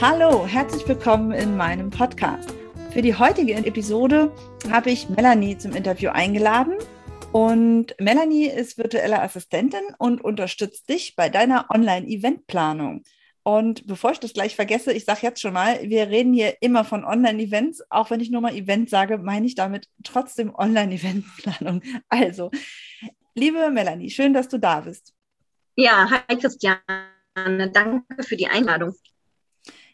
Hallo, herzlich willkommen in meinem Podcast. Für die heutige Episode habe ich Melanie zum Interview eingeladen. Und Melanie ist virtuelle Assistentin und unterstützt dich bei deiner Online-Eventplanung. Und bevor ich das gleich vergesse, ich sage jetzt schon mal, wir reden hier immer von Online-Events. Auch wenn ich nur mal Event sage, meine ich damit trotzdem Online-Eventplanung. Also, liebe Melanie, schön, dass du da bist. Ja, hi Christiane, danke für die Einladung.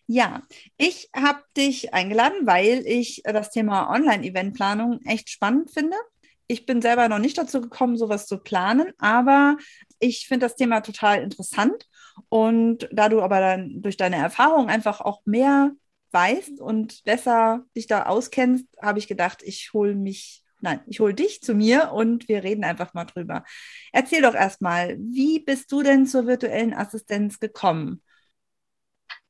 Ja, ich habe dich eingeladen, weil ich das Thema Online-Eventplanung echt spannend finde. Ich bin selber noch nicht dazu gekommen, sowas zu planen, aber ich finde das Thema total interessant. Und da du aber dann durch deine Erfahrung einfach auch mehr weißt und besser dich da auskennst, habe ich gedacht, ich hole mich, nein, ich hole dich zu mir und wir reden einfach mal drüber. Erzähl doch erstmal, wie bist du denn zur virtuellen Assistenz gekommen?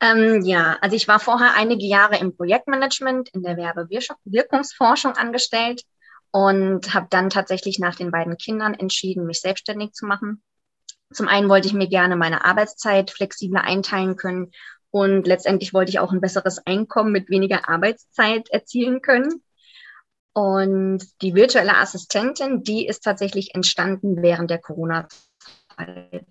Ähm, ja, also ich war vorher einige Jahre im Projektmanagement in der Werbewirkungsforschung angestellt und habe dann tatsächlich nach den beiden Kindern entschieden, mich selbstständig zu machen. Zum einen wollte ich mir gerne meine Arbeitszeit flexibler einteilen können und letztendlich wollte ich auch ein besseres Einkommen mit weniger Arbeitszeit erzielen können. Und die virtuelle Assistentin, die ist tatsächlich entstanden während der Corona-Zeit.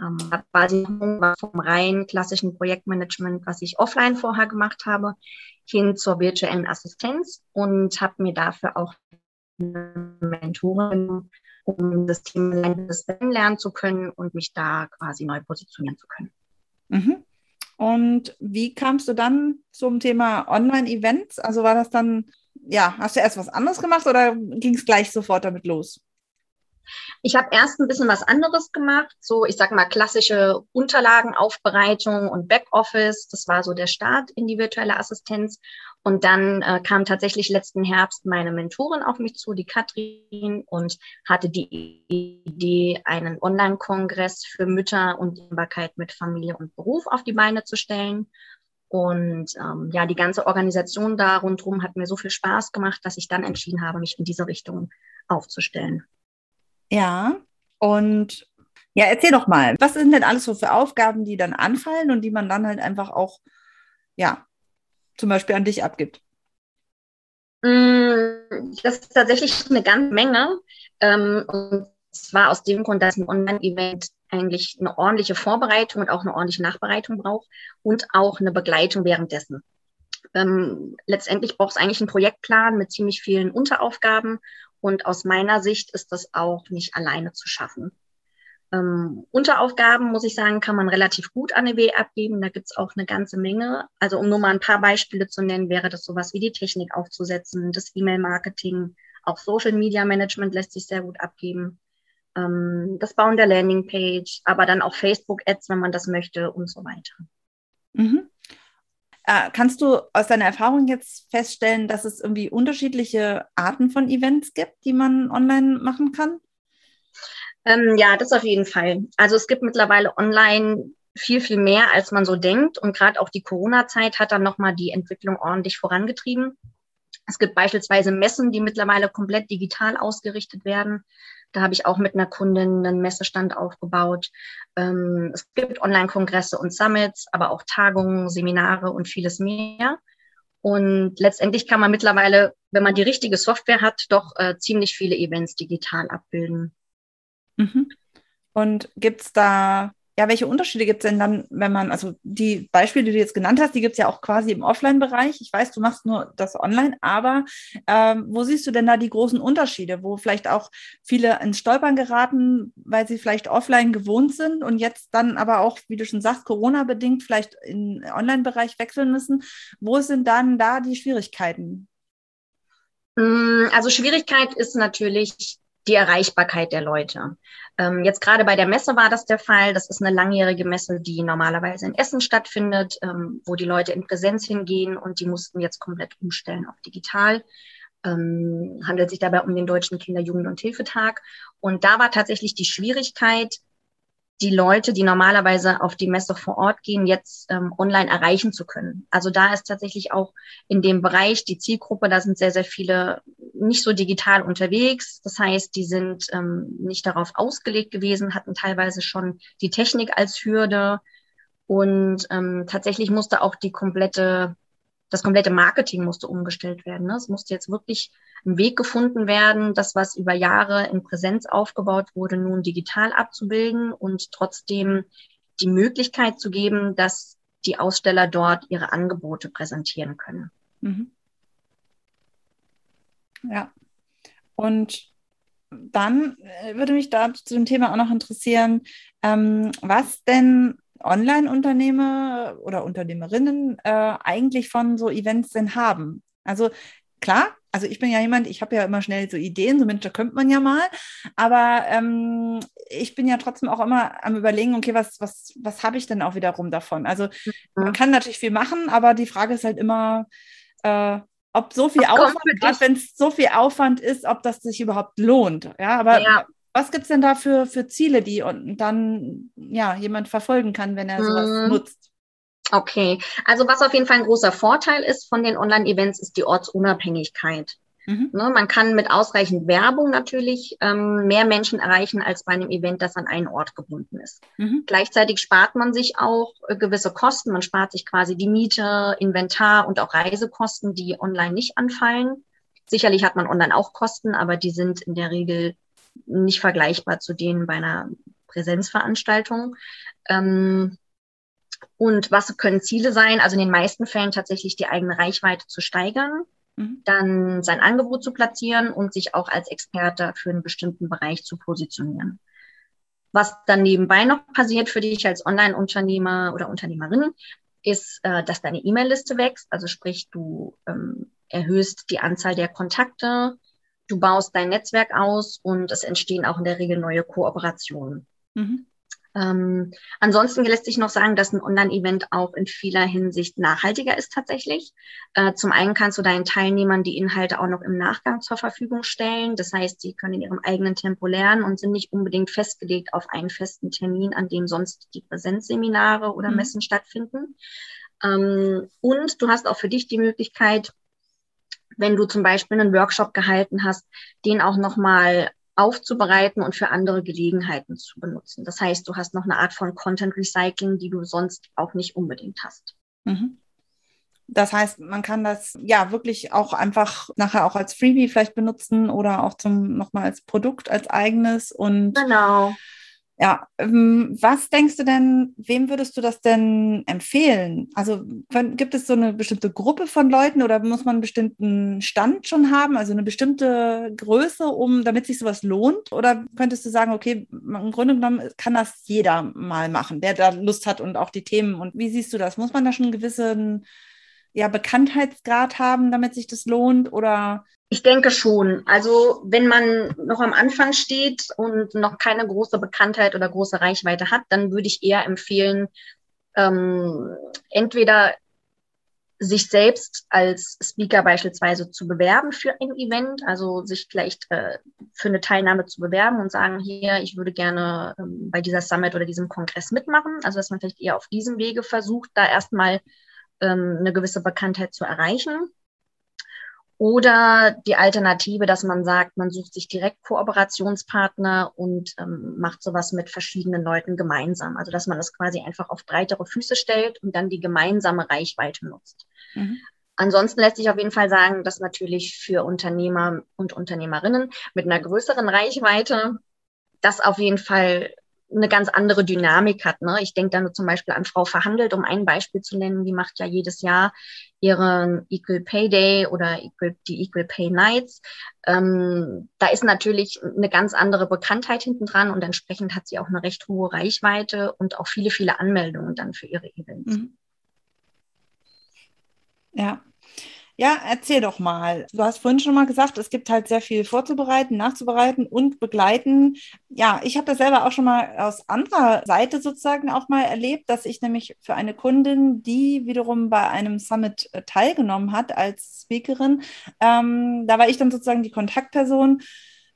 Ähm, quasi vom rein klassischen Projektmanagement, was ich offline vorher gemacht habe, hin zur virtuellen Assistenz und habe mir dafür auch eine Mentorin, um das Thema lernen zu können und mich da quasi neu positionieren zu können. Mhm. Und wie kamst du dann zum Thema Online-Events? Also war das dann, ja, hast du erst was anderes gemacht oder ging es gleich sofort damit los? Ich habe erst ein bisschen was anderes gemacht, so ich sag mal klassische Unterlagenaufbereitung und Backoffice. Das war so der Start in die virtuelle Assistenz. Und dann äh, kam tatsächlich letzten Herbst meine Mentorin auf mich zu, die Katrin, und hatte die Idee, einen Online-Kongress für Mütter und Dehnbarkeit mit Familie und Beruf auf die Beine zu stellen. Und ähm, ja, die ganze Organisation da rundherum hat mir so viel Spaß gemacht, dass ich dann entschieden habe, mich in diese Richtung aufzustellen. Ja, und ja, erzähl doch mal, was sind denn alles so für Aufgaben, die dann anfallen und die man dann halt einfach auch, ja, zum Beispiel an dich abgibt? Mm, das ist tatsächlich eine ganze Menge. Ähm, und zwar aus dem Grund, dass ein Online-Event eigentlich eine ordentliche Vorbereitung und auch eine ordentliche Nachbereitung braucht und auch eine Begleitung währenddessen. Ähm, letztendlich braucht es eigentlich einen Projektplan mit ziemlich vielen Unteraufgaben und aus meiner Sicht ist das auch nicht alleine zu schaffen. Ähm, Unteraufgaben, muss ich sagen, kann man relativ gut an EW abgeben. Da gibt es auch eine ganze Menge. Also um nur mal ein paar Beispiele zu nennen, wäre das sowas wie die Technik aufzusetzen, das E-Mail-Marketing, auch Social Media Management lässt sich sehr gut abgeben. Ähm, das Bauen der Landingpage, aber dann auch Facebook-Ads, wenn man das möchte und so weiter. Mhm. Äh, kannst du aus deiner Erfahrung jetzt feststellen, dass es irgendwie unterschiedliche Arten von Events gibt, die man online machen kann? Ähm, ja, das auf jeden Fall. Also es gibt mittlerweile online viel, viel mehr, als man so denkt. Und gerade auch die Corona-Zeit hat dann nochmal die Entwicklung ordentlich vorangetrieben. Es gibt beispielsweise Messen, die mittlerweile komplett digital ausgerichtet werden. Da habe ich auch mit einer Kundin einen Messestand aufgebaut. Ähm, es gibt Online-Kongresse und Summits, aber auch Tagungen, Seminare und vieles mehr. Und letztendlich kann man mittlerweile, wenn man die richtige Software hat, doch äh, ziemlich viele Events digital abbilden. Mhm. Und gibt es da ja, welche Unterschiede gibt es denn dann, wenn man, also die Beispiele, die du jetzt genannt hast, die gibt es ja auch quasi im Offline-Bereich. Ich weiß, du machst nur das online, aber ähm, wo siehst du denn da die großen Unterschiede, wo vielleicht auch viele ins Stolpern geraten, weil sie vielleicht offline gewohnt sind und jetzt dann aber auch, wie du schon sagst, Corona-bedingt vielleicht in Online-Bereich wechseln müssen. Wo sind dann da die Schwierigkeiten? Mm, also Schwierigkeit ist natürlich die Erreichbarkeit der Leute. Ähm, jetzt gerade bei der Messe war das der Fall. Das ist eine langjährige Messe, die normalerweise in Essen stattfindet, ähm, wo die Leute in Präsenz hingehen und die mussten jetzt komplett umstellen auf digital. Ähm, handelt sich dabei um den Deutschen Kinder-, Jugend- und Hilfetag. Und da war tatsächlich die Schwierigkeit, die Leute, die normalerweise auf die Messe vor Ort gehen, jetzt ähm, online erreichen zu können. Also da ist tatsächlich auch in dem Bereich die Zielgruppe, da sind sehr, sehr viele nicht so digital unterwegs. Das heißt, die sind ähm, nicht darauf ausgelegt gewesen, hatten teilweise schon die Technik als Hürde. Und ähm, tatsächlich musste auch die komplette das komplette Marketing musste umgestellt werden. Ne? Es musste jetzt wirklich ein Weg gefunden werden, das, was über Jahre in Präsenz aufgebaut wurde, nun digital abzubilden und trotzdem die Möglichkeit zu geben, dass die Aussteller dort ihre Angebote präsentieren können. Mhm. Ja. Und dann äh, würde mich da zu dem Thema auch noch interessieren, ähm, was denn Online-Unternehmer oder Unternehmerinnen äh, eigentlich von so Events denn haben. Also klar, also ich bin ja jemand, ich habe ja immer schnell so Ideen, so Mensch, da könnte man ja mal, aber ähm, ich bin ja trotzdem auch immer am überlegen, okay, was, was, was habe ich denn auch wiederum davon? Also mhm. man kann natürlich viel machen, aber die Frage ist halt immer, äh, ob so viel Aufwand, wenn es so viel Aufwand ist, ob das sich überhaupt lohnt. Ja, aber ja. Was gibt es denn da für, für Ziele, die und dann ja, jemand verfolgen kann, wenn er sowas mhm. nutzt? Okay, also was auf jeden Fall ein großer Vorteil ist von den Online-Events, ist die Ortsunabhängigkeit. Mhm. Ne, man kann mit ausreichend Werbung natürlich ähm, mehr Menschen erreichen als bei einem Event, das an einen Ort gebunden ist. Mhm. Gleichzeitig spart man sich auch äh, gewisse Kosten. Man spart sich quasi die Miete, Inventar und auch Reisekosten, die online nicht anfallen. Sicherlich hat man online auch Kosten, aber die sind in der Regel nicht vergleichbar zu denen bei einer Präsenzveranstaltung. Ähm, und was können Ziele sein? Also in den meisten Fällen tatsächlich die eigene Reichweite zu steigern, mhm. dann sein Angebot zu platzieren und sich auch als Experte für einen bestimmten Bereich zu positionieren. Was dann nebenbei noch passiert für dich als Online-Unternehmer oder Unternehmerin, ist, äh, dass deine E-Mail-Liste wächst. Also sprich, du ähm, erhöhst die Anzahl der Kontakte, du baust dein Netzwerk aus und es entstehen auch in der Regel neue Kooperationen. Mhm. Ähm, ansonsten lässt sich noch sagen, dass ein Online-Event auch in vieler Hinsicht nachhaltiger ist tatsächlich. Äh, zum einen kannst du deinen Teilnehmern die Inhalte auch noch im Nachgang zur Verfügung stellen. Das heißt, sie können in ihrem eigenen Tempo lernen und sind nicht unbedingt festgelegt auf einen festen Termin, an dem sonst die Präsenzseminare oder mhm. Messen stattfinden. Ähm, und du hast auch für dich die Möglichkeit, wenn du zum Beispiel einen Workshop gehalten hast, den auch nochmal aufzubereiten und für andere Gelegenheiten zu benutzen. Das heißt, du hast noch eine Art von Content Recycling, die du sonst auch nicht unbedingt hast. Mhm. Das heißt, man kann das ja wirklich auch einfach nachher auch als Freebie vielleicht benutzen oder auch zum nochmal als Produkt als eigenes und genau. Ja, ähm, was denkst du denn, wem würdest du das denn empfehlen? Also gibt es so eine bestimmte Gruppe von Leuten oder muss man einen bestimmten Stand schon haben, also eine bestimmte Größe, um damit sich sowas lohnt? Oder könntest du sagen, okay, im Grunde genommen kann das jeder mal machen, der da Lust hat und auch die Themen. Und wie siehst du das? Muss man da schon einen gewissen ja, Bekanntheitsgrad haben, damit sich das lohnt? Oder ich denke schon. Also wenn man noch am Anfang steht und noch keine große Bekanntheit oder große Reichweite hat, dann würde ich eher empfehlen, ähm, entweder sich selbst als Speaker beispielsweise zu bewerben für ein Event, also sich vielleicht äh, für eine Teilnahme zu bewerben und sagen, hier, ich würde gerne ähm, bei dieser Summit oder diesem Kongress mitmachen. Also dass man vielleicht eher auf diesem Wege versucht, da erstmal ähm, eine gewisse Bekanntheit zu erreichen. Oder die Alternative, dass man sagt, man sucht sich direkt Kooperationspartner und ähm, macht sowas mit verschiedenen Leuten gemeinsam. Also dass man das quasi einfach auf breitere Füße stellt und dann die gemeinsame Reichweite nutzt. Mhm. Ansonsten lässt sich auf jeden Fall sagen, dass natürlich für Unternehmer und Unternehmerinnen mit einer größeren Reichweite das auf jeden Fall eine ganz andere Dynamik hat. Ne? Ich denke da nur zum Beispiel an Frau Verhandelt, um ein Beispiel zu nennen. Die macht ja jedes Jahr ihren Equal Pay Day oder Equal, die Equal Pay Nights. Ähm, da ist natürlich eine ganz andere Bekanntheit hinten dran und entsprechend hat sie auch eine recht hohe Reichweite und auch viele, viele Anmeldungen dann für ihre Events. Mhm. Ja. Ja, erzähl doch mal. Du hast vorhin schon mal gesagt, es gibt halt sehr viel vorzubereiten, nachzubereiten und begleiten. Ja, ich habe das selber auch schon mal aus anderer Seite sozusagen auch mal erlebt, dass ich nämlich für eine Kundin, die wiederum bei einem Summit äh, teilgenommen hat als Speakerin, ähm, da war ich dann sozusagen die Kontaktperson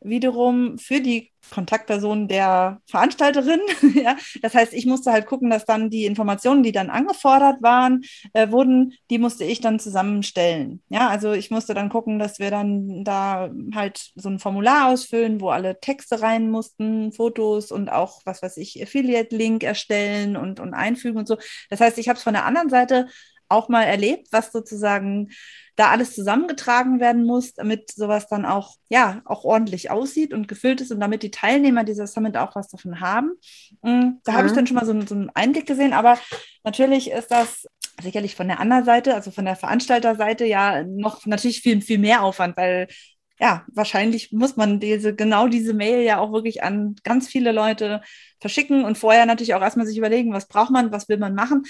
wiederum für die Kontaktperson der Veranstalterin. ja. Das heißt, ich musste halt gucken, dass dann die Informationen, die dann angefordert waren, äh, wurden, die musste ich dann zusammenstellen. Ja, also ich musste dann gucken, dass wir dann da halt so ein Formular ausfüllen, wo alle Texte rein mussten, Fotos und auch, was weiß ich, Affiliate-Link erstellen und, und einfügen und so. Das heißt, ich habe es von der anderen Seite auch mal erlebt, was sozusagen da alles zusammengetragen werden muss, damit sowas dann auch, ja, auch ordentlich aussieht und gefüllt ist und damit die Teilnehmer dieser Summit auch was davon haben. Mm, da mhm. habe ich dann schon mal so, so einen Einblick gesehen, aber natürlich ist das sicherlich von der anderen Seite, also von der Veranstalterseite ja noch natürlich viel, viel mehr Aufwand, weil ja, wahrscheinlich muss man diese, genau diese Mail ja auch wirklich an ganz viele Leute verschicken und vorher natürlich auch erstmal sich überlegen, was braucht man, was will man machen.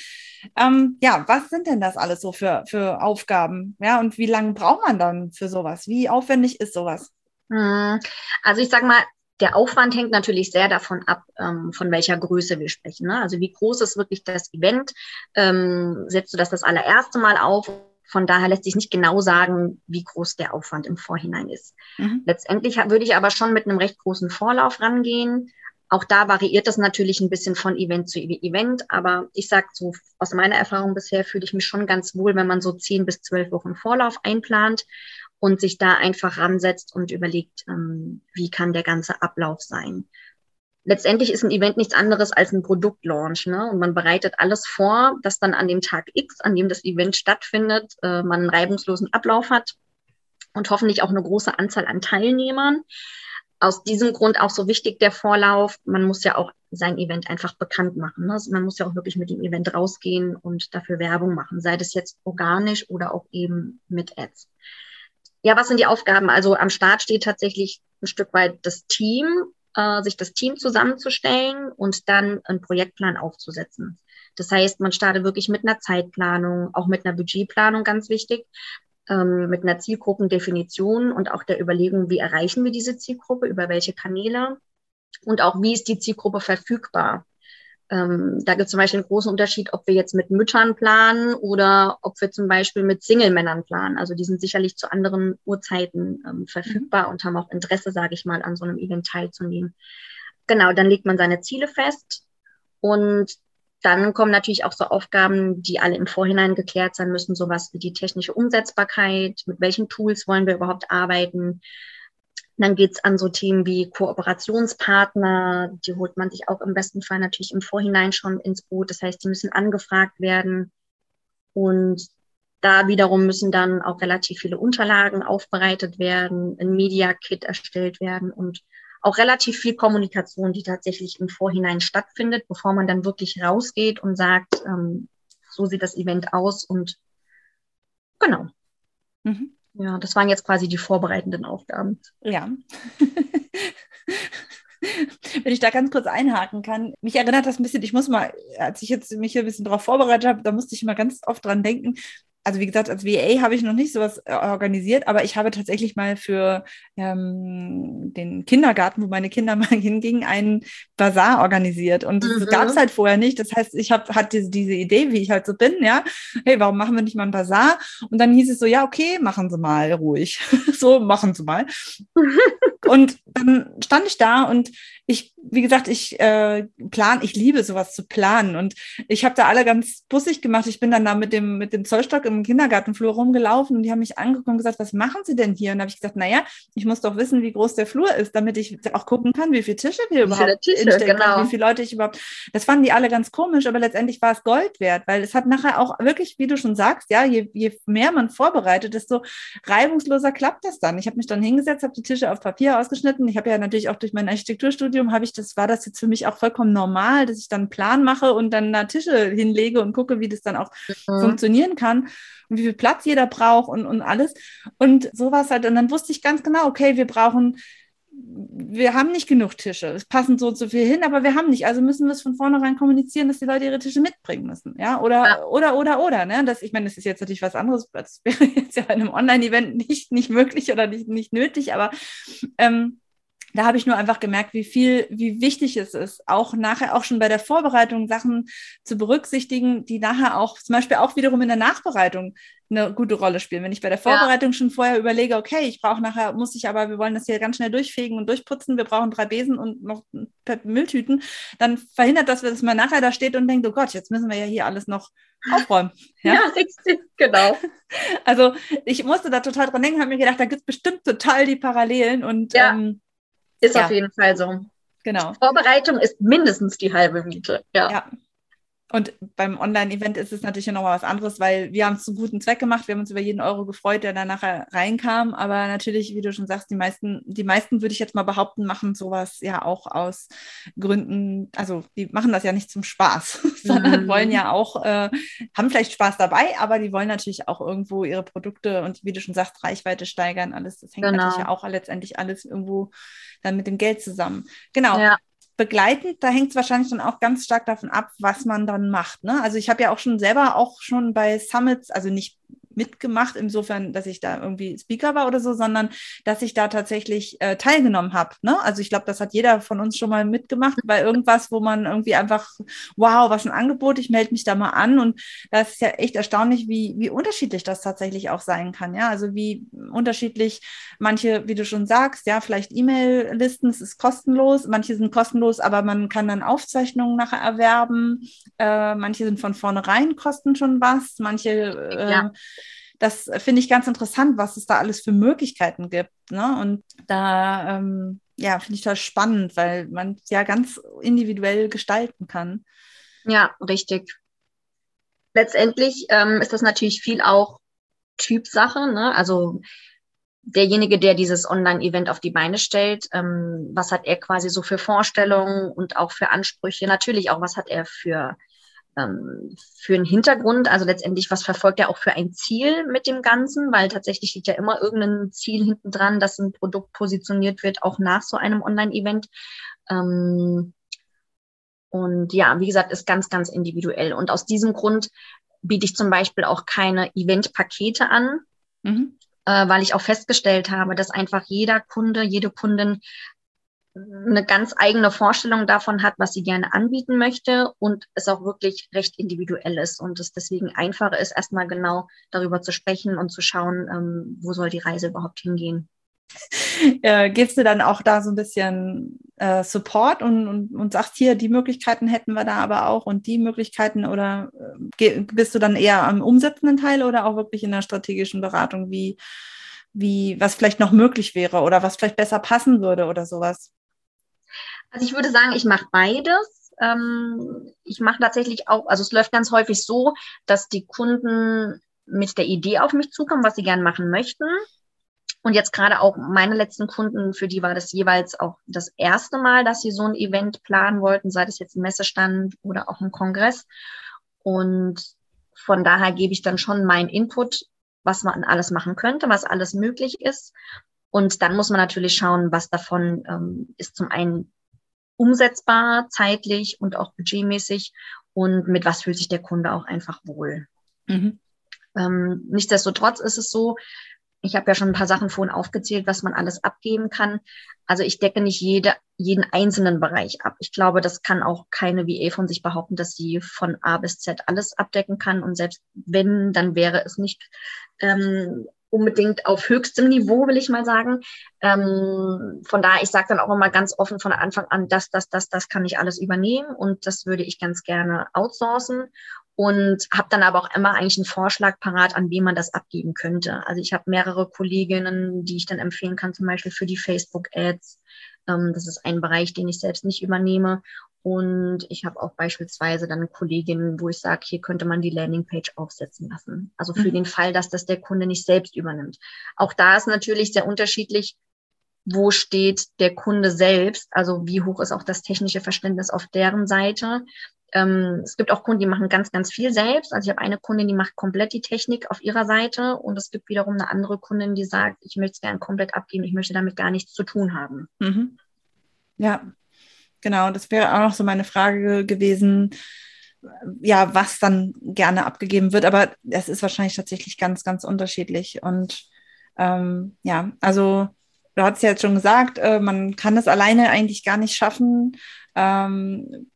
Ähm, ja, was sind denn das alles so für, für Aufgaben? Ja, und wie lange braucht man dann für sowas? Wie aufwendig ist sowas? Hm, also ich sag mal, der Aufwand hängt natürlich sehr davon ab, ähm, von welcher Größe wir sprechen. Ne? Also wie groß ist wirklich das Event? Ähm, setzt du das das allererste Mal auf von daher lässt sich nicht genau sagen, wie groß der Aufwand im Vorhinein ist. Mhm. Letztendlich würde ich aber schon mit einem recht großen Vorlauf rangehen. Auch da variiert das natürlich ein bisschen von Event zu Event, aber ich sage so, aus meiner Erfahrung bisher fühle ich mich schon ganz wohl, wenn man so zehn bis zwölf Wochen Vorlauf einplant und sich da einfach ransetzt und überlegt, ähm, wie kann der ganze Ablauf sein letztendlich ist ein Event nichts anderes als ein Produktlaunch. Ne? Und man bereitet alles vor, dass dann an dem Tag X, an dem das Event stattfindet, äh, man einen reibungslosen Ablauf hat und hoffentlich auch eine große Anzahl an Teilnehmern. Aus diesem Grund auch so wichtig der Vorlauf. Man muss ja auch sein Event einfach bekannt machen. Ne? Also man muss ja auch wirklich mit dem Event rausgehen und dafür Werbung machen, sei das jetzt organisch oder auch eben mit Ads. Ja, was sind die Aufgaben? Also am Start steht tatsächlich ein Stück weit das Team, äh, sich das Team zusammenzustellen und dann einen Projektplan aufzusetzen. Das heißt, man startet wirklich mit einer Zeitplanung, auch mit einer Budgetplanung, ganz wichtig, ähm, mit einer Zielgruppendefinition und auch der Überlegung, wie erreichen wir diese Zielgruppe, über welche Kanäle und auch wie ist die Zielgruppe verfügbar. Ähm, da gibt es zum Beispiel einen großen Unterschied, ob wir jetzt mit Müttern planen oder ob wir zum Beispiel mit Single-Männern planen. Also die sind sicherlich zu anderen Uhrzeiten ähm, verfügbar mhm. und haben auch Interesse, sage ich mal, an so einem Event teilzunehmen. Genau, dann legt man seine Ziele fest und dann kommen natürlich auch so Aufgaben, die alle im Vorhinein geklärt sein müssen, sowas wie die technische Umsetzbarkeit, mit welchen Tools wollen wir überhaupt arbeiten, dann geht's an so Themen wie Kooperationspartner, die holt man sich auch im besten Fall natürlich im Vorhinein schon ins Boot. Das heißt, die müssen angefragt werden. Und da wiederum müssen dann auch relativ viele Unterlagen aufbereitet werden, ein Media Kit erstellt werden und auch relativ viel Kommunikation, die tatsächlich im Vorhinein stattfindet, bevor man dann wirklich rausgeht und sagt, ähm, so sieht das Event aus und genau. Mhm. Ja, das waren jetzt quasi die vorbereitenden Aufgaben. Ja. Wenn ich da ganz kurz einhaken kann, mich erinnert das ein bisschen, ich muss mal, als ich jetzt mich hier ein bisschen darauf vorbereitet habe, da musste ich immer ganz oft dran denken, also wie gesagt, als VA habe ich noch nicht sowas äh, organisiert, aber ich habe tatsächlich mal für ähm, den Kindergarten, wo meine Kinder mal hingingen, einen Bazar organisiert. Und das mhm. gab es halt vorher nicht. Das heißt, ich habe hatte diese, diese Idee, wie ich halt so bin, ja, hey, warum machen wir nicht mal einen Bazar? Und dann hieß es so, ja, okay, machen Sie mal ruhig. so, machen Sie mal. und dann stand ich da und ich, wie gesagt, ich äh, plan, ich liebe sowas zu planen und ich habe da alle ganz bussig gemacht. Ich bin dann da mit dem mit dem Zollstock im Kindergartenflur rumgelaufen und die haben mich angeguckt und gesagt, was machen Sie denn hier? Und da habe ich gesagt, naja, ich muss doch wissen, wie groß der Flur ist, damit ich auch gucken kann, wie viele Tische wir überhaupt Tische, instellen genau. können, wie viele Leute ich überhaupt. Das fanden die alle ganz komisch, aber letztendlich war es Gold wert, weil es hat nachher auch wirklich, wie du schon sagst, ja, je, je mehr man vorbereitet, desto reibungsloser klappt das dann. Ich habe mich dann hingesetzt, habe die Tische auf Papier ausgeschnitten. Ich habe ja natürlich auch durch mein Architekturstudium habe ich das war das jetzt für mich auch vollkommen normal, dass ich dann einen Plan mache und dann da Tische hinlege und gucke, wie das dann auch mhm. funktionieren kann und wie viel Platz jeder braucht und, und alles. Und sowas halt. Und dann wusste ich ganz genau, okay, wir brauchen wir haben nicht genug Tische. Es passen so und so viel hin, aber wir haben nicht. Also müssen wir es von vornherein kommunizieren, dass die Leute ihre Tische mitbringen müssen. Ja, oder, ja. oder, oder, oder. Ne? Das, ich meine, das ist jetzt natürlich was anderes. Das wäre jetzt ja bei einem Online-Event nicht, nicht möglich oder nicht, nicht nötig, aber ähm, da habe ich nur einfach gemerkt, wie viel, wie wichtig es ist, auch nachher, auch schon bei der Vorbereitung Sachen zu berücksichtigen, die nachher auch zum Beispiel auch wiederum in der Nachbereitung eine gute Rolle spielen. Wenn ich bei der Vorbereitung ja. schon vorher überlege, okay, ich brauche nachher, muss ich aber, wir wollen das hier ganz schnell durchfegen und durchputzen, wir brauchen drei Besen und noch Mülltüten, dann verhindert das, dass man nachher da steht und denkt, oh Gott, jetzt müssen wir ja hier alles noch aufräumen. Ja, ja genau. Also ich musste da total dran denken, habe mir gedacht, da gibt es bestimmt total die Parallelen und ja. ähm, ist ja. auf jeden Fall so. Genau. Vorbereitung ist mindestens die halbe Miete. Ja. ja. Und beim Online-Event ist es natürlich noch mal was anderes, weil wir haben es zum guten Zweck gemacht. Wir haben uns über jeden Euro gefreut, der da nachher reinkam. Aber natürlich, wie du schon sagst, die meisten, die meisten würde ich jetzt mal behaupten, machen sowas ja auch aus Gründen, also die machen das ja nicht zum Spaß, sondern mhm. wollen ja auch, äh, haben vielleicht Spaß dabei, aber die wollen natürlich auch irgendwo ihre Produkte und wie du schon sagst, Reichweite steigern. Alles, das hängt genau. natürlich auch letztendlich alles irgendwo dann mit dem Geld zusammen. Genau. Ja begleitend, da hängt es wahrscheinlich dann auch ganz stark davon ab, was man dann macht. Ne? Also ich habe ja auch schon selber auch schon bei Summits, also nicht mitgemacht, insofern, dass ich da irgendwie Speaker war oder so, sondern dass ich da tatsächlich äh, teilgenommen habe. Ne? Also ich glaube, das hat jeder von uns schon mal mitgemacht, bei irgendwas, wo man irgendwie einfach, wow, was ein Angebot, ich melde mich da mal an. Und das ist ja echt erstaunlich, wie, wie unterschiedlich das tatsächlich auch sein kann. Ja, also wie unterschiedlich manche, wie du schon sagst, ja, vielleicht E-Mail-Listen, es ist kostenlos, manche sind kostenlos, aber man kann dann Aufzeichnungen nachher erwerben. Äh, manche sind von vornherein kosten schon was, manche äh, ja das finde ich ganz interessant, was es da alles für Möglichkeiten gibt. Ne? Und da, ähm, ja, finde ich das spannend, weil man ja ganz individuell gestalten kann. Ja, richtig. Letztendlich ähm, ist das natürlich viel auch Typsache. Ne? Also derjenige, der dieses Online-Event auf die Beine stellt, ähm, was hat er quasi so für Vorstellungen und auch für Ansprüche? Natürlich auch, was hat er für ähm, für einen Hintergrund, also letztendlich, was verfolgt er auch für ein Ziel mit dem Ganzen, weil tatsächlich steht ja immer irgendein Ziel hinten dran, dass ein Produkt positioniert wird, auch nach so einem Online-Event. Ähm, und ja, wie gesagt, ist ganz, ganz individuell. Und aus diesem Grund biete ich zum Beispiel auch keine Event-Pakete an, mhm. äh, weil ich auch festgestellt habe, dass einfach jeder Kunde, jede Kundin eine ganz eigene Vorstellung davon hat, was sie gerne anbieten möchte und es auch wirklich recht individuell ist und es deswegen einfacher ist, erstmal genau darüber zu sprechen und zu schauen, ähm, wo soll die Reise überhaupt hingehen. Äh, gibst du dann auch da so ein bisschen äh, Support und, und, und sagst hier, die Möglichkeiten hätten wir da aber auch und die Möglichkeiten oder äh, bist du dann eher am umsetzenden Teil oder auch wirklich in der strategischen Beratung, wie, wie, was vielleicht noch möglich wäre oder was vielleicht besser passen würde oder sowas? Also ich würde sagen, ich mache beides. Ähm, ich mache tatsächlich auch, also es läuft ganz häufig so, dass die Kunden mit der Idee auf mich zukommen, was sie gern machen möchten. Und jetzt gerade auch meine letzten Kunden, für die war das jeweils auch das erste Mal, dass sie so ein Event planen wollten, sei es jetzt ein Messestand oder auch ein Kongress. Und von daher gebe ich dann schon meinen Input, was man alles machen könnte, was alles möglich ist. Und dann muss man natürlich schauen, was davon ähm, ist zum einen umsetzbar, zeitlich und auch budgetmäßig und mit was fühlt sich der Kunde auch einfach wohl. Mhm. Ähm, nichtsdestotrotz ist es so, ich habe ja schon ein paar Sachen vorhin aufgezählt, was man alles abgeben kann. Also ich decke nicht jede, jeden einzelnen Bereich ab. Ich glaube, das kann auch keine VA von sich behaupten, dass sie von A bis Z alles abdecken kann. Und selbst wenn, dann wäre es nicht ähm, unbedingt auf höchstem Niveau, will ich mal sagen. Ähm, von daher, ich sage dann auch immer ganz offen von Anfang an, das, das, das, das kann ich alles übernehmen und das würde ich ganz gerne outsourcen und habe dann aber auch immer eigentlich einen Vorschlag parat, an wen man das abgeben könnte. Also ich habe mehrere Kolleginnen, die ich dann empfehlen kann, zum Beispiel für die Facebook-Ads. Ähm, das ist ein Bereich, den ich selbst nicht übernehme. Und ich habe auch beispielsweise dann Kolleginnen, wo ich sage, hier könnte man die Landingpage aufsetzen lassen. Also für mhm. den Fall, dass das der Kunde nicht selbst übernimmt. Auch da ist natürlich sehr unterschiedlich, wo steht der Kunde selbst, also wie hoch ist auch das technische Verständnis auf deren Seite. Ähm, es gibt auch Kunden, die machen ganz, ganz viel selbst. Also ich habe eine Kundin, die macht komplett die Technik auf ihrer Seite und es gibt wiederum eine andere Kundin, die sagt, ich möchte es gerne komplett abgeben, ich möchte damit gar nichts zu tun haben. Mhm. Ja, genau. Das wäre auch noch so meine Frage gewesen ja, was dann gerne abgegeben wird. Aber es ist wahrscheinlich tatsächlich ganz, ganz unterschiedlich. Und ähm, ja, also du hast ja jetzt schon gesagt, äh, man kann es alleine eigentlich gar nicht schaffen. Ähm,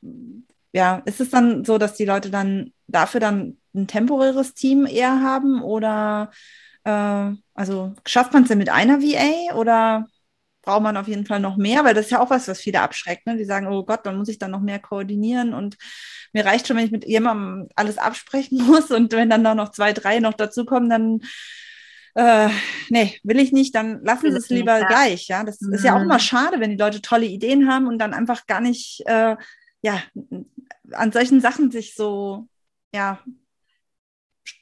ja, ist es dann so, dass die Leute dann dafür dann ein temporäres Team eher haben oder äh, also schafft man es denn mit einer VA oder braucht man auf jeden Fall noch mehr, weil das ist ja auch was, was viele abschreckt. Ne? Die sagen, oh Gott, dann muss ich dann noch mehr koordinieren und mir reicht schon, wenn ich mit jemandem alles absprechen muss und wenn dann da noch zwei, drei noch dazukommen, dann äh, nee, will ich nicht, dann lassen Sie es lieber nicht, gleich. Ja, das mhm. ist ja auch immer mhm. schade, wenn die Leute tolle Ideen haben und dann einfach gar nicht, äh, ja, an solchen Sachen sich so, ja.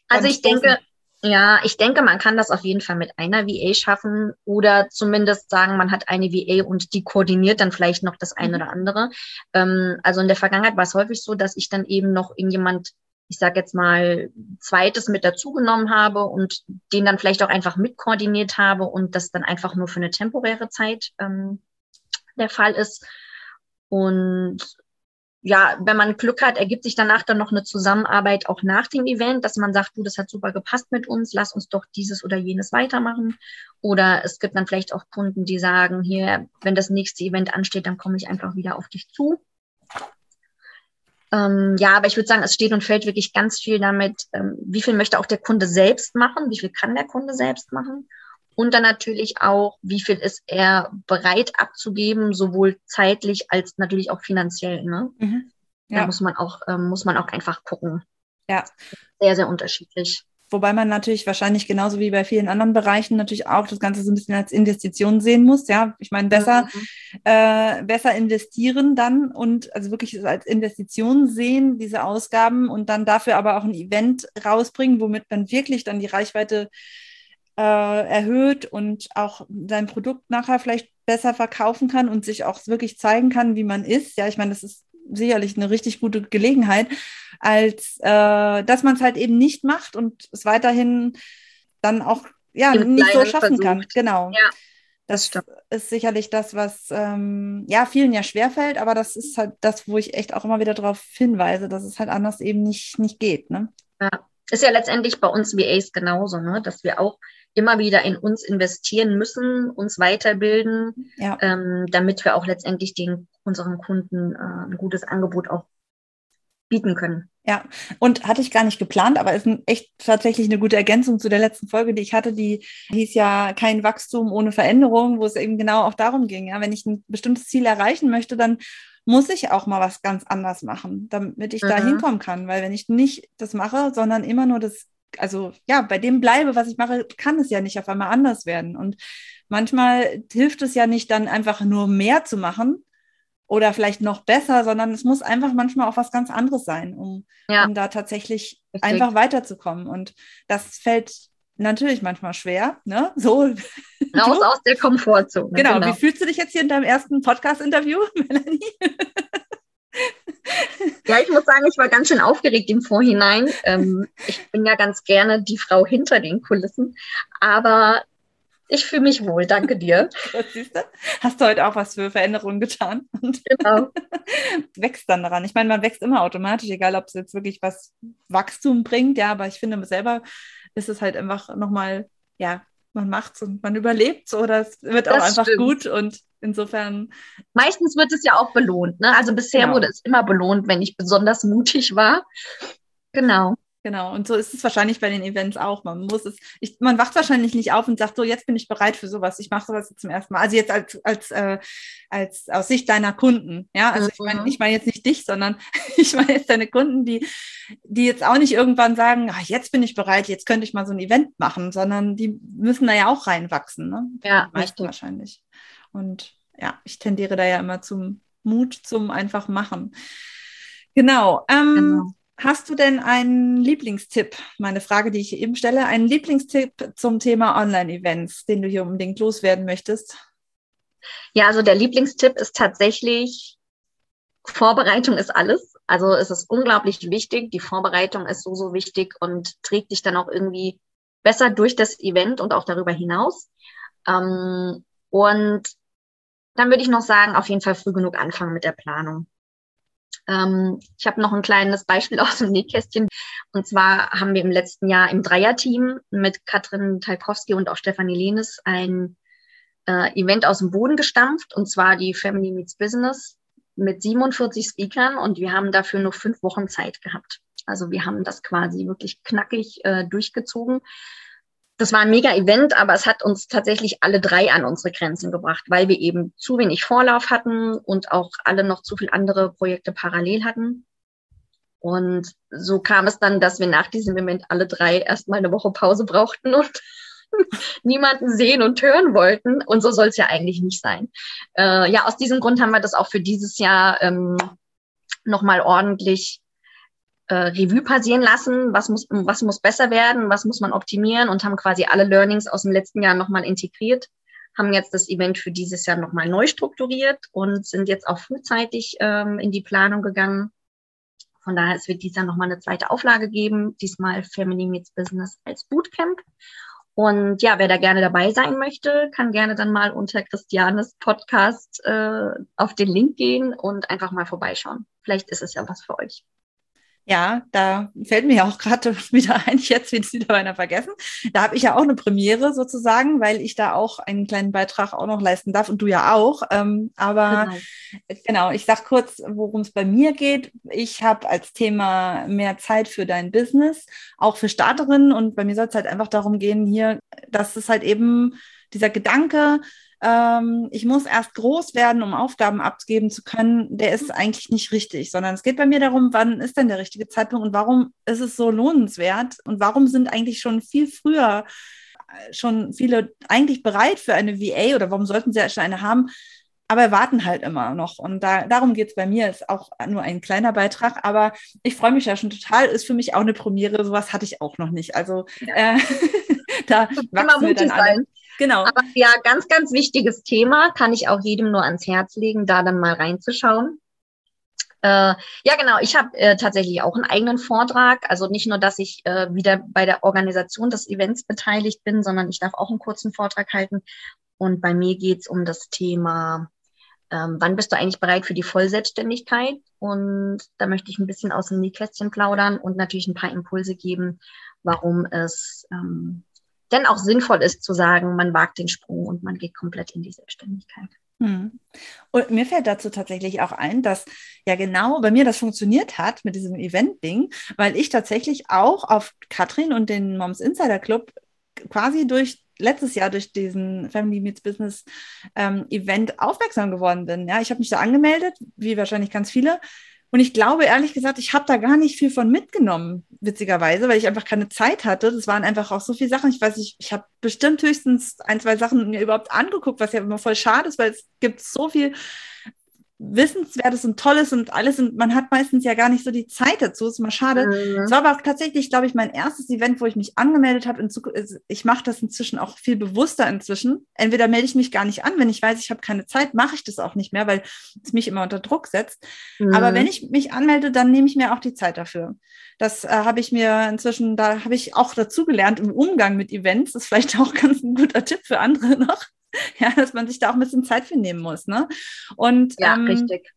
Also ich denke, ja, ich denke, man kann das auf jeden Fall mit einer VA schaffen oder zumindest sagen, man hat eine VA und die koordiniert dann vielleicht noch das eine mhm. oder andere. Ähm, also in der Vergangenheit war es häufig so, dass ich dann eben noch irgendjemand, ich sage jetzt mal, zweites mit dazugenommen habe und den dann vielleicht auch einfach mitkoordiniert habe und das dann einfach nur für eine temporäre Zeit ähm, der Fall ist. Und ja, wenn man Glück hat, ergibt sich danach dann noch eine Zusammenarbeit auch nach dem Event, dass man sagt, du, das hat super gepasst mit uns, lass uns doch dieses oder jenes weitermachen. Oder es gibt dann vielleicht auch Kunden, die sagen, hier, wenn das nächste Event ansteht, dann komme ich einfach wieder auf dich zu. Ähm, ja, aber ich würde sagen, es steht und fällt wirklich ganz viel damit, ähm, wie viel möchte auch der Kunde selbst machen, wie viel kann der Kunde selbst machen und dann natürlich auch, wie viel ist er bereit abzugeben, sowohl zeitlich als natürlich auch finanziell. Ne? Mhm. Ja. Da muss man auch, ähm, muss man auch einfach gucken. Ja. Sehr, sehr unterschiedlich. Wobei man natürlich wahrscheinlich genauso wie bei vielen anderen Bereichen natürlich auch das Ganze so ein bisschen als Investition sehen muss. Ja, ich meine, besser, mhm. äh, besser investieren dann und also wirklich als Investition sehen, diese Ausgaben und dann dafür aber auch ein Event rausbringen, womit man wirklich dann die Reichweite äh, erhöht und auch sein Produkt nachher vielleicht besser verkaufen kann und sich auch wirklich zeigen kann, wie man ist. Ja, ich meine, das ist sicherlich eine richtig gute Gelegenheit, als äh, dass man es halt eben nicht macht und es weiterhin dann auch ja nicht so schaffen versucht. kann. Genau. Ja, das, das ist sicherlich das, was ähm, ja vielen ja schwerfällt, aber das ist halt das, wo ich echt auch immer wieder darauf hinweise, dass es halt anders eben nicht, nicht geht. Ne? Ja. Ist ja letztendlich bei uns VAs genauso, ne? dass wir auch immer wieder in uns investieren müssen, uns weiterbilden, ja. ähm, damit wir auch letztendlich den, unseren Kunden äh, ein gutes Angebot auch bieten können. Ja, und hatte ich gar nicht geplant, aber ist ein, echt tatsächlich eine gute Ergänzung zu der letzten Folge, die ich hatte, die hieß ja kein Wachstum ohne Veränderung, wo es eben genau auch darum ging. Ja, wenn ich ein bestimmtes Ziel erreichen möchte, dann muss ich auch mal was ganz anders machen, damit ich mhm. da hinkommen kann. Weil wenn ich nicht das mache, sondern immer nur das also ja, bei dem bleibe, was ich mache, kann es ja nicht auf einmal anders werden. Und manchmal hilft es ja nicht dann einfach nur mehr zu machen oder vielleicht noch besser, sondern es muss einfach manchmal auch was ganz anderes sein, um, ja. um da tatsächlich Richtig. einfach weiterzukommen. Und das fällt natürlich manchmal schwer, ne? So. Raus aus der Komfortzone. Genau. genau. Wie fühlst du dich jetzt hier in deinem ersten Podcast-Interview, Melanie? Ja, ich muss sagen, ich war ganz schön aufgeregt im Vorhinein. Ähm, ich bin ja ganz gerne die Frau hinter den Kulissen, aber ich fühle mich wohl. Danke dir. siehst du? Hast du heute auch was für Veränderungen getan? Und genau. wächst dann daran. Ich meine, man wächst immer automatisch, egal ob es jetzt wirklich was Wachstum bringt, ja, aber ich finde selber ist es halt einfach nochmal, ja, man macht's und man überlebt oder es wird das auch einfach stimmt. gut und insofern. Meistens wird es ja auch belohnt, ne? Also bisher genau. wurde es immer belohnt, wenn ich besonders mutig war. Genau. Genau, und so ist es wahrscheinlich bei den Events auch. Man muss es, ich, man wacht wahrscheinlich nicht auf und sagt, so, jetzt bin ich bereit für sowas. Ich mache sowas zum ersten Mal. Also jetzt als, als, äh, als aus Sicht deiner Kunden. Ja, also mhm. ich meine, ich meine jetzt nicht dich, sondern ich meine jetzt deine Kunden, die, die jetzt auch nicht irgendwann sagen, ach, jetzt bin ich bereit, jetzt könnte ich mal so ein Event machen, sondern die müssen da ja auch reinwachsen. Ne? Ja, richtig. wahrscheinlich. Und ja, ich tendiere da ja immer zum Mut, zum einfach machen. Genau. Ähm, genau. Hast du denn einen Lieblingstipp? Meine Frage, die ich eben stelle, einen Lieblingstipp zum Thema Online-Events, den du hier unbedingt loswerden möchtest? Ja, also der Lieblingstipp ist tatsächlich, Vorbereitung ist alles. Also es ist unglaublich wichtig. Die Vorbereitung ist so, so wichtig und trägt dich dann auch irgendwie besser durch das Event und auch darüber hinaus. Ähm, und dann würde ich noch sagen, auf jeden Fall früh genug anfangen mit der Planung. Ähm, ich habe noch ein kleines Beispiel aus dem Nähkästchen. Und zwar haben wir im letzten Jahr im Dreierteam mit Katrin Talkowski und auch Stefanie Lehnes ein äh, Event aus dem Boden gestampft, und zwar die Family Meets Business mit 47 Speakern und wir haben dafür nur fünf Wochen Zeit gehabt. Also wir haben das quasi wirklich knackig äh, durchgezogen. Das war ein mega Event, aber es hat uns tatsächlich alle drei an unsere Grenzen gebracht, weil wir eben zu wenig Vorlauf hatten und auch alle noch zu viele andere Projekte parallel hatten. Und so kam es dann, dass wir nach diesem Event alle drei erstmal eine Woche Pause brauchten und niemanden sehen und hören wollten. Und so soll es ja eigentlich nicht sein. Äh, ja, aus diesem Grund haben wir das auch für dieses Jahr ähm, nochmal ordentlich äh, Revue passieren lassen. Was muss, was muss besser werden? Was muss man optimieren? Und haben quasi alle Learnings aus dem letzten Jahr nochmal integriert. Haben jetzt das Event für dieses Jahr nochmal neu strukturiert und sind jetzt auch frühzeitig ähm, in die Planung gegangen. Von daher, es wird dieses Jahr nochmal eine zweite Auflage geben, diesmal Family Meets Business als Bootcamp. Und ja, wer da gerne dabei sein möchte, kann gerne dann mal unter Christianes Podcast äh, auf den Link gehen und einfach mal vorbeischauen. Vielleicht ist es ja was für euch. Ja, da fällt mir ja auch gerade wieder ein, jetzt wird es wieder einer vergessen. Da habe ich ja auch eine Premiere sozusagen, weil ich da auch einen kleinen Beitrag auch noch leisten darf und du ja auch. Ähm, aber genau. genau, ich sage kurz, worum es bei mir geht. Ich habe als Thema mehr Zeit für dein Business, auch für Starterinnen. Und bei mir soll es halt einfach darum gehen, hier, dass es halt eben dieser Gedanke, ähm, ich muss erst groß werden, um Aufgaben abgeben zu können, der ist eigentlich nicht richtig, sondern es geht bei mir darum, wann ist denn der richtige Zeitpunkt und warum ist es so lohnenswert und warum sind eigentlich schon viel früher äh, schon viele eigentlich bereit für eine VA oder warum sollten sie schon eine haben, aber warten halt immer noch. Und da, darum geht es bei mir, ist auch nur ein kleiner Beitrag, aber ich freue mich ja schon total, ist für mich auch eine Premiere, sowas hatte ich auch noch nicht. Also ja. äh, da wachsen wir dann alle. Sein. Genau. Aber ja, ganz, ganz wichtiges Thema, kann ich auch jedem nur ans Herz legen, da dann mal reinzuschauen. Äh, ja, genau. Ich habe äh, tatsächlich auch einen eigenen Vortrag. Also nicht nur, dass ich äh, wieder bei der Organisation des Events beteiligt bin, sondern ich darf auch einen kurzen Vortrag halten. Und bei mir geht es um das Thema, ähm, wann bist du eigentlich bereit für die Vollselbstständigkeit? Und da möchte ich ein bisschen aus dem Nähkästchen plaudern und natürlich ein paar Impulse geben, warum es ähm, denn auch sinnvoll ist zu sagen, man wagt den Sprung und man geht komplett in die Selbstständigkeit. Hm. Und mir fällt dazu tatsächlich auch ein, dass ja genau bei mir das funktioniert hat mit diesem Event-Ding, weil ich tatsächlich auch auf Katrin und den Moms Insider Club quasi durch letztes Jahr durch diesen Family Meets Business ähm, Event aufmerksam geworden bin. Ja, ich habe mich da angemeldet, wie wahrscheinlich ganz viele, und ich glaube, ehrlich gesagt, ich habe da gar nicht viel von mitgenommen, witzigerweise, weil ich einfach keine Zeit hatte. Das waren einfach auch so viele Sachen. Ich weiß nicht, ich habe bestimmt höchstens ein, zwei Sachen mir überhaupt angeguckt, was ja immer voll schade ist, weil es gibt so viel Wissenswertes und Tolles und alles und man hat meistens ja gar nicht so die Zeit dazu. Ist immer schade. Mhm. Es war aber auch tatsächlich, glaube ich, mein erstes Event, wo ich mich angemeldet habe. Ich mache das inzwischen auch viel bewusster inzwischen. Entweder melde ich mich gar nicht an, wenn ich weiß, ich habe keine Zeit, mache ich das auch nicht mehr, weil es mich immer unter Druck setzt. Mhm. Aber wenn ich mich anmelde, dann nehme ich mir auch die Zeit dafür. Das äh, habe ich mir inzwischen, da habe ich auch dazugelernt im Umgang mit Events. Das ist vielleicht auch ganz ein guter Tipp für andere noch. ja, dass man sich da auch ein bisschen Zeit für nehmen muss. Ne? Und ja, ähm, richtig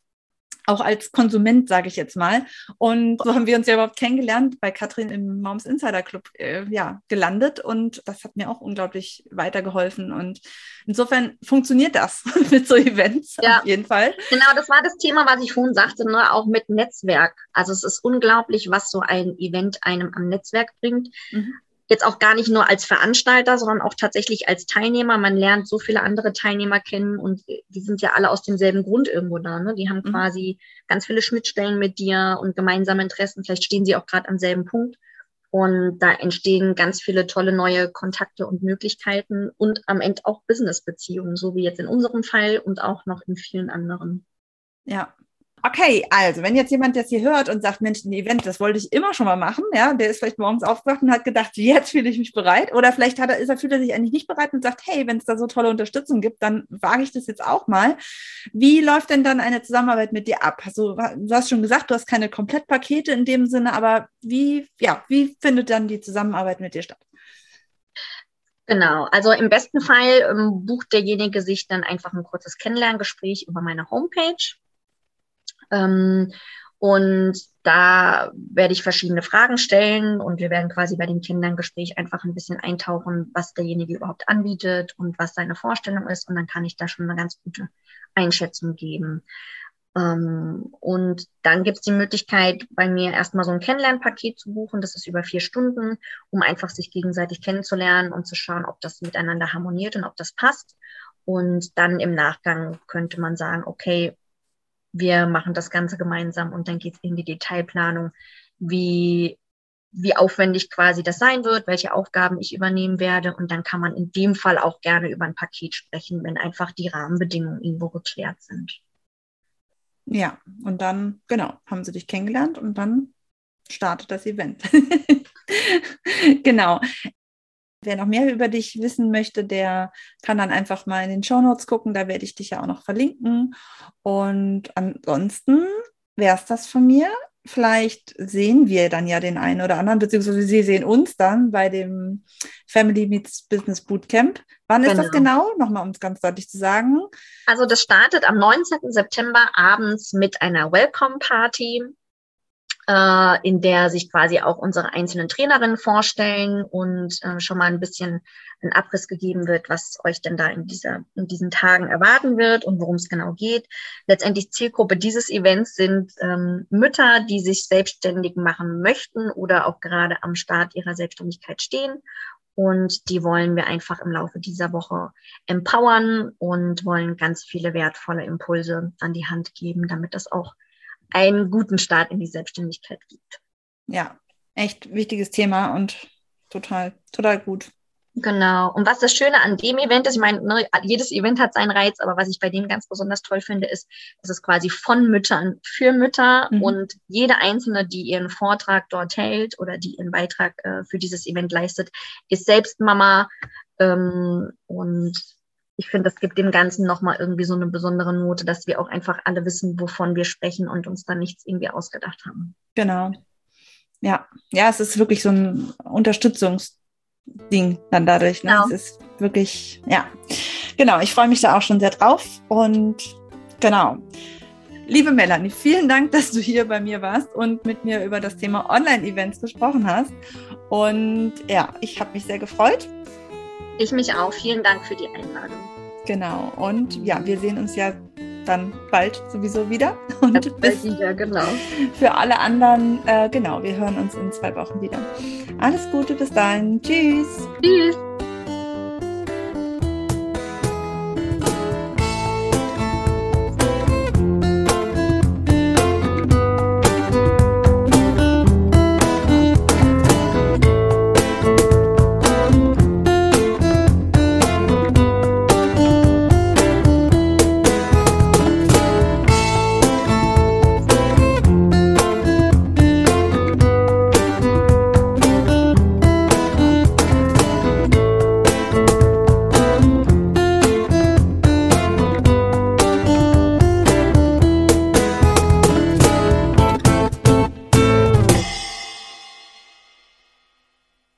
auch als Konsument, sage ich jetzt mal. Und so haben wir uns ja überhaupt kennengelernt, bei Katrin im Moms Insider Club äh, ja, gelandet und das hat mir auch unglaublich weitergeholfen. Und insofern funktioniert das mit so Events ja. auf jeden Fall. Genau, das war das Thema, was ich vorhin sagte, ne? auch mit Netzwerk. Also es ist unglaublich, was so ein Event einem am Netzwerk bringt. Mhm jetzt auch gar nicht nur als Veranstalter, sondern auch tatsächlich als Teilnehmer. Man lernt so viele andere Teilnehmer kennen und die sind ja alle aus demselben Grund irgendwo da. Ne? Die haben mhm. quasi ganz viele Schnittstellen mit dir und gemeinsame Interessen. Vielleicht stehen sie auch gerade am selben Punkt. Und da entstehen ganz viele tolle neue Kontakte und Möglichkeiten und am Ende auch Businessbeziehungen, so wie jetzt in unserem Fall und auch noch in vielen anderen. Ja, Okay, also wenn jetzt jemand das hier hört und sagt, Mensch, ein Event, das wollte ich immer schon mal machen, ja, der ist vielleicht morgens aufgewacht und hat gedacht, jetzt fühle ich mich bereit. Oder vielleicht hat er, ist er, fühlt er sich eigentlich nicht bereit und sagt, hey, wenn es da so tolle Unterstützung gibt, dann wage ich das jetzt auch mal. Wie läuft denn dann eine Zusammenarbeit mit dir ab? Also, du hast schon gesagt, du hast keine Komplettpakete in dem Sinne, aber wie, ja, wie findet dann die Zusammenarbeit mit dir statt? Genau, also im besten Fall ähm, bucht derjenige sich dann einfach ein kurzes Kennenlerngespräch über meine Homepage. Ähm, und da werde ich verschiedene Fragen stellen und wir werden quasi bei dem Kennenlerngespräch einfach ein bisschen eintauchen, was derjenige überhaupt anbietet und was seine Vorstellung ist. Und dann kann ich da schon eine ganz gute Einschätzung geben. Ähm, und dann gibt es die Möglichkeit, bei mir erstmal so ein Kennenlernpaket zu buchen. Das ist über vier Stunden, um einfach sich gegenseitig kennenzulernen und zu schauen, ob das miteinander harmoniert und ob das passt. Und dann im Nachgang könnte man sagen, okay, wir machen das Ganze gemeinsam und dann geht es in die Detailplanung, wie, wie aufwendig quasi das sein wird, welche Aufgaben ich übernehmen werde. Und dann kann man in dem Fall auch gerne über ein Paket sprechen, wenn einfach die Rahmenbedingungen irgendwo geklärt sind. Ja, und dann, genau, haben sie dich kennengelernt und dann startet das Event. genau. Wer noch mehr über dich wissen möchte, der kann dann einfach mal in den Show Notes gucken. Da werde ich dich ja auch noch verlinken. Und ansonsten wäre es das von mir. Vielleicht sehen wir dann ja den einen oder anderen, beziehungsweise Sie sehen uns dann bei dem Family Meets Business Bootcamp. Wann genau. ist das genau? genau? Nochmal, um es ganz deutlich zu sagen. Also das startet am 19. September abends mit einer Welcome Party äh, in der sich quasi auch unsere einzelnen Trainerinnen vorstellen und äh, schon mal ein bisschen ein Abriss gegeben wird, was euch denn da in, dieser, in diesen Tagen erwarten wird und worum es genau geht. Letztendlich Zielgruppe dieses Events sind ähm, Mütter, die sich selbstständig machen möchten oder auch gerade am Start ihrer Selbstständigkeit stehen und die wollen wir einfach im Laufe dieser Woche empowern und wollen ganz viele wertvolle Impulse an die Hand geben, damit das auch einen guten Start in die Selbstständigkeit gibt. Ja, echt wichtiges Thema und total, total gut. Genau. Und was das Schöne an dem Event ist, ich meine, ne, jedes Event hat seinen Reiz, aber was ich bei dem ganz besonders toll finde, ist, dass es quasi von Müttern für Mütter mhm. und jede Einzelne, die ihren Vortrag dort hält oder die ihren Beitrag äh, für dieses Event leistet, ist selbst Mama. Ähm, und ich finde, das gibt dem Ganzen nochmal irgendwie so eine besondere Note, dass wir auch einfach alle wissen, wovon wir sprechen und uns da nichts irgendwie ausgedacht haben. Genau. Ja, ja, es ist wirklich so ein Unterstützungsding dann dadurch. Ne? Genau. Es ist wirklich, ja. Genau, ich freue mich da auch schon sehr drauf und genau. Liebe Melanie, vielen Dank, dass du hier bei mir warst und mit mir über das Thema Online-Events gesprochen hast. Und ja, ich habe mich sehr gefreut ich mich auch. Vielen Dank für die Einladung. Genau. Und ja, wir sehen uns ja dann bald sowieso wieder. Und ja, bis wieder, genau. Für alle anderen, äh, genau, wir hören uns in zwei Wochen wieder. Alles Gute, bis dahin. Tschüss. Tschüss.